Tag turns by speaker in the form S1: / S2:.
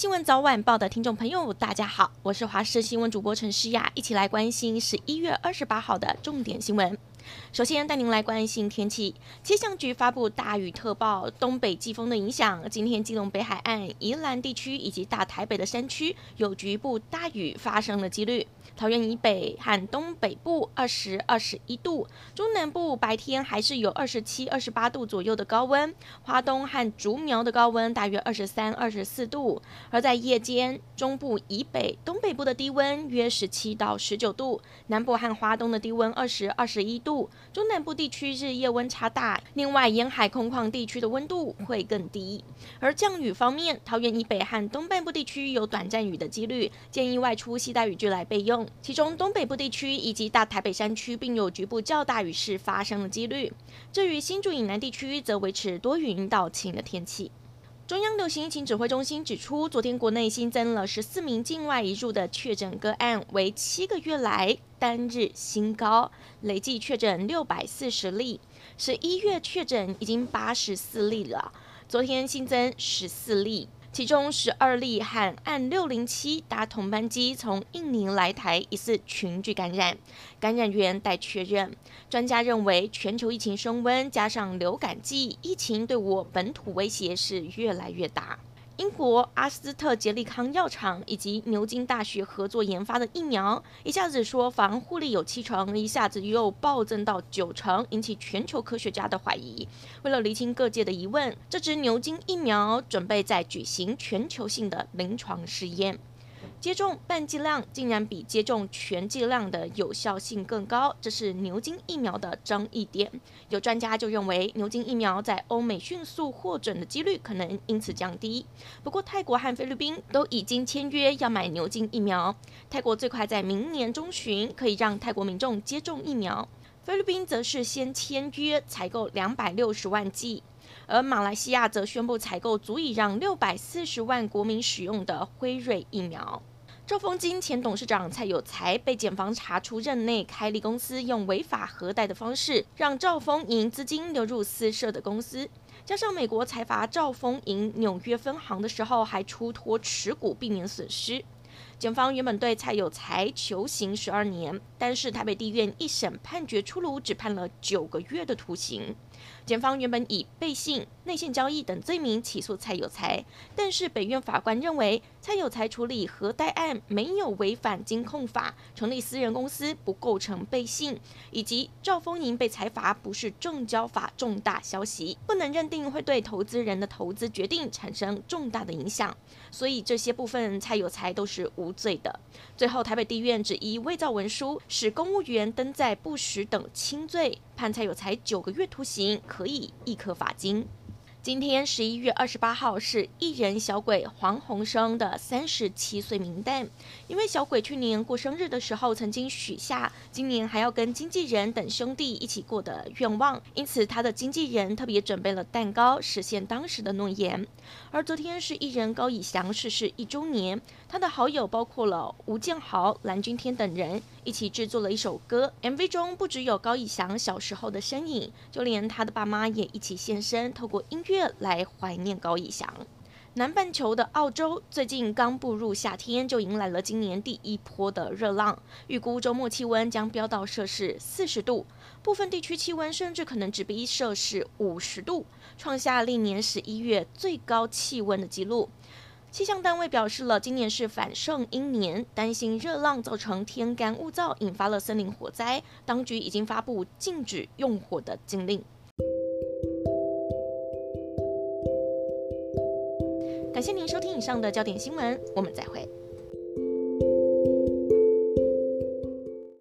S1: 新闻早晚报的听众朋友，大家好，我是华视新闻主播陈诗雅，一起来关心十一月二十八号的重点新闻。首先带您来关心天气，气象局发布大雨特报，东北季风的影响，今天基隆北海岸、宜兰地区以及大台北的山区有局部大雨发生的几率。桃园以北和东北部二十二十一度，中南部白天还是有二十七、二十八度左右的高温，花东和竹苗的高温大约二十三、二十四度，而在夜间，中部以北、东北部的低温约十七到十九度，南部和华东的低温二十、二十一度，中南部地区日夜温差大。另外，沿海空旷地区的温度会更低。而降雨方面，桃园以北和东半部地区有短暂雨的几率，建议外出携带雨具来备用。其中东北部地区以及大台北山区，并有局部较大雨势发生的几率。至于新竹以南地区，则维持多云到晴的天气。中央流行疫情指挥中心指出，昨天国内新增了十四名境外移入的确诊个案，为七个月来单日新高，累计确诊六百四十例。十一月确诊已经八十四例了，昨天新增十四例。其中十二例和案六零七搭同班机从印尼来台，疑似群聚感染，感染源待确认。专家认为，全球疫情升温，加上流感季，疫情对我本土威胁是越来越大。英国阿斯特杰利康药厂以及牛津大学合作研发的疫苗，一下子说防护力有七成，一下子又暴增到九成，引起全球科学家的怀疑。为了厘清各界的疑问，这支牛津疫苗准备在举行全球性的临床试验。接种半剂量竟然比接种全剂量的有效性更高，这是牛津疫苗的争议点。有专家就认为，牛津疫苗在欧美迅速获准的几率可能因此降低。不过，泰国和菲律宾都已经签约要买牛津疫苗，泰国最快在明年中旬可以让泰国民众接种疫苗，菲律宾则是先签约采购两百六十万剂，而马来西亚则宣布采购足以让六百四十万国民使用的辉瑞疫苗。兆丰金前董事长蔡有才被检方查出任内开立公司用违法核贷的方式，让兆丰银资金流入私设的公司，加上美国财阀兆丰银纽约分行的时候还出脱持股，避免损失。检方原本对蔡有才求刑十二年，但是台北地院一审判决出炉，只判了九个月的徒刑。检方原本以背信、内线交易等罪名起诉蔡有才，但是北院法官认为蔡有才处理核贷案没有违反金控法，成立私人公司不构成背信，以及赵丰银被裁罚不是证交法重大消息，不能认定会对投资人的投资决定产生重大的影响，所以这些部分蔡有才都是无罪的。最后台北地院只依伪造文书、使公务员登载不实等轻罪，判蔡有才九个月徒刑，可以一颗罚金。今天十一月二十八号是艺人小鬼黄鸿升的三十七岁冥诞，因为小鬼去年过生日的时候曾经许下今年还要跟经纪人等兄弟一起过的愿望，因此他的经纪人特别准备了蛋糕实现当时的诺言。而昨天是艺人高以翔逝世一周年，他的好友包括了吴建豪、蓝钧天等人一起制作了一首歌，MV 中不只有高以翔小时候的身影，就连他的爸妈也一起现身，透过音乐。来怀念高以翔。南半球的澳洲最近刚步入夏天，就迎来了今年第一波的热浪，预估周末气温将飙到摄氏四十度，部分地区气温甚至可能直逼摄氏五十度，创下历年十一月最高气温的纪录。气象单位表示了，今年是反圣阴年，担心热浪造成天干物燥，引发了森林火灾，当局已经发布禁止用火的禁令。感谢您收听以上的焦点新闻，我们再会。